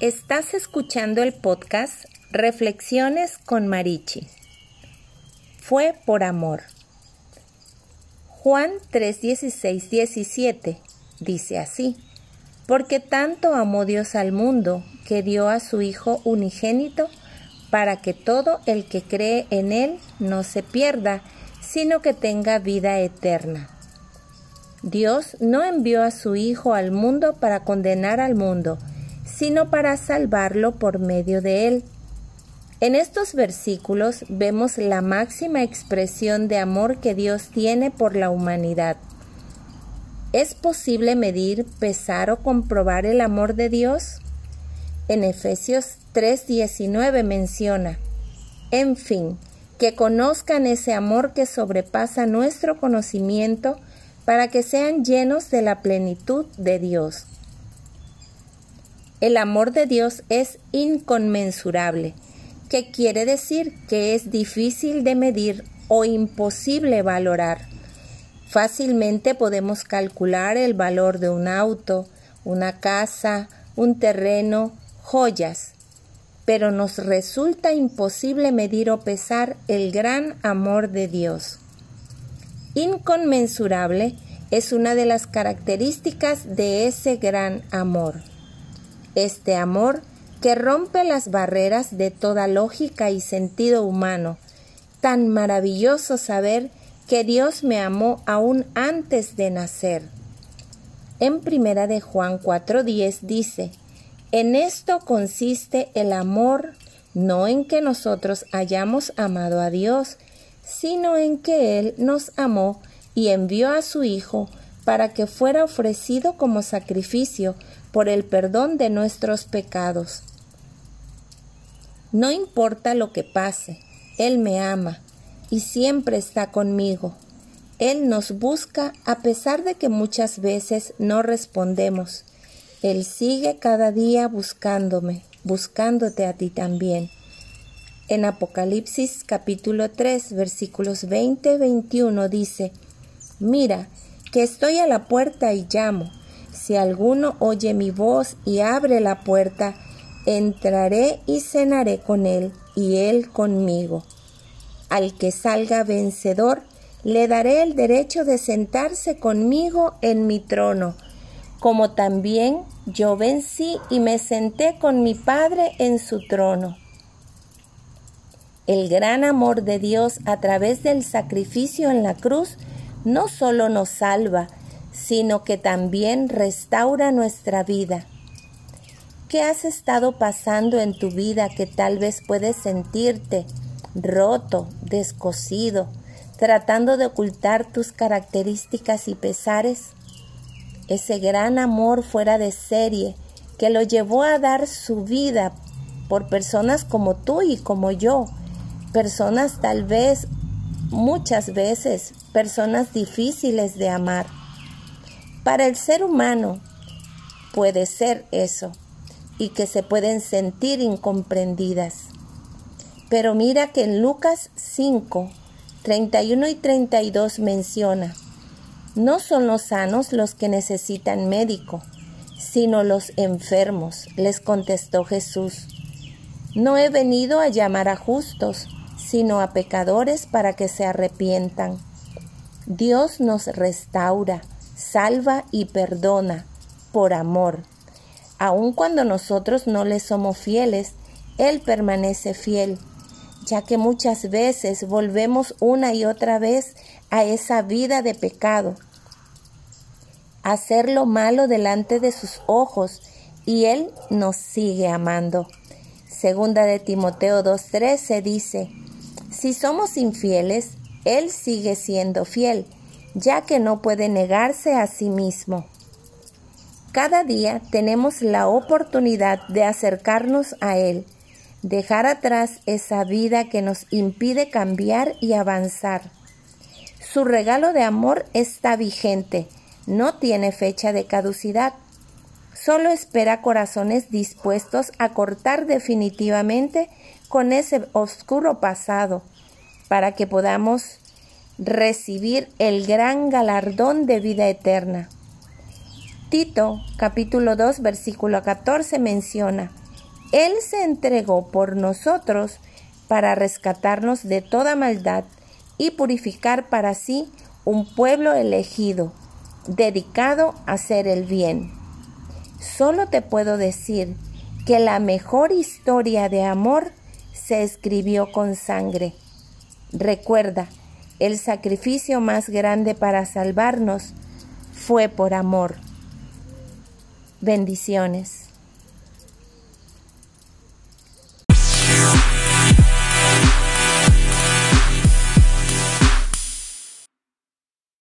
Estás escuchando el podcast Reflexiones con Marichi. Fue por amor. Juan 3:16, 17 dice así, porque tanto amó Dios al mundo que dio a su Hijo unigénito para que todo el que cree en Él no se pierda, sino que tenga vida eterna. Dios no envió a su Hijo al mundo para condenar al mundo, sino para salvarlo por medio de él. En estos versículos vemos la máxima expresión de amor que Dios tiene por la humanidad. ¿Es posible medir, pesar o comprobar el amor de Dios? En Efesios 3:19 menciona, en fin, que conozcan ese amor que sobrepasa nuestro conocimiento para que sean llenos de la plenitud de Dios. El amor de Dios es inconmensurable, que quiere decir que es difícil de medir o imposible valorar. Fácilmente podemos calcular el valor de un auto, una casa, un terreno, joyas, pero nos resulta imposible medir o pesar el gran amor de Dios. Inconmensurable es una de las características de ese gran amor este amor que rompe las barreras de toda lógica y sentido humano. Tan maravilloso saber que Dios me amó aún antes de nacer. En primera de Juan 4:10 dice, en esto consiste el amor, no en que nosotros hayamos amado a Dios, sino en que Él nos amó y envió a su Hijo para que fuera ofrecido como sacrificio por el perdón de nuestros pecados. No importa lo que pase, Él me ama y siempre está conmigo. Él nos busca a pesar de que muchas veces no respondemos. Él sigue cada día buscándome, buscándote a ti también. En Apocalipsis capítulo 3 versículos 20-21 dice, Mira, que estoy a la puerta y llamo. Si alguno oye mi voz y abre la puerta, entraré y cenaré con él y él conmigo. Al que salga vencedor, le daré el derecho de sentarse conmigo en mi trono, como también yo vencí y me senté con mi Padre en su trono. El gran amor de Dios a través del sacrificio en la cruz no solo nos salva, sino que también restaura nuestra vida. ¿Qué has estado pasando en tu vida que tal vez puedes sentirte roto, descosido, tratando de ocultar tus características y pesares? Ese gran amor fuera de serie que lo llevó a dar su vida por personas como tú y como yo, personas tal vez muchas veces personas difíciles de amar. Para el ser humano puede ser eso y que se pueden sentir incomprendidas. Pero mira que en Lucas 5, 31 y 32 menciona, no son los sanos los que necesitan médico, sino los enfermos, les contestó Jesús. No he venido a llamar a justos, sino a pecadores para que se arrepientan. Dios nos restaura, salva y perdona por amor. Aun cuando nosotros no le somos fieles, Él permanece fiel, ya que muchas veces volvemos una y otra vez a esa vida de pecado, hacer lo malo delante de sus ojos, y Él nos sigue amando. Segunda de Timoteo 2.13 dice, si somos infieles, Él sigue siendo fiel, ya que no puede negarse a sí mismo. Cada día tenemos la oportunidad de acercarnos a Él, dejar atrás esa vida que nos impide cambiar y avanzar. Su regalo de amor está vigente, no tiene fecha de caducidad. Solo espera corazones dispuestos a cortar definitivamente con ese oscuro pasado para que podamos recibir el gran galardón de vida eterna. Tito capítulo 2 versículo 14 menciona, Él se entregó por nosotros para rescatarnos de toda maldad y purificar para sí un pueblo elegido, dedicado a hacer el bien. Solo te puedo decir que la mejor historia de amor se escribió con sangre. Recuerda, el sacrificio más grande para salvarnos fue por amor. Bendiciones.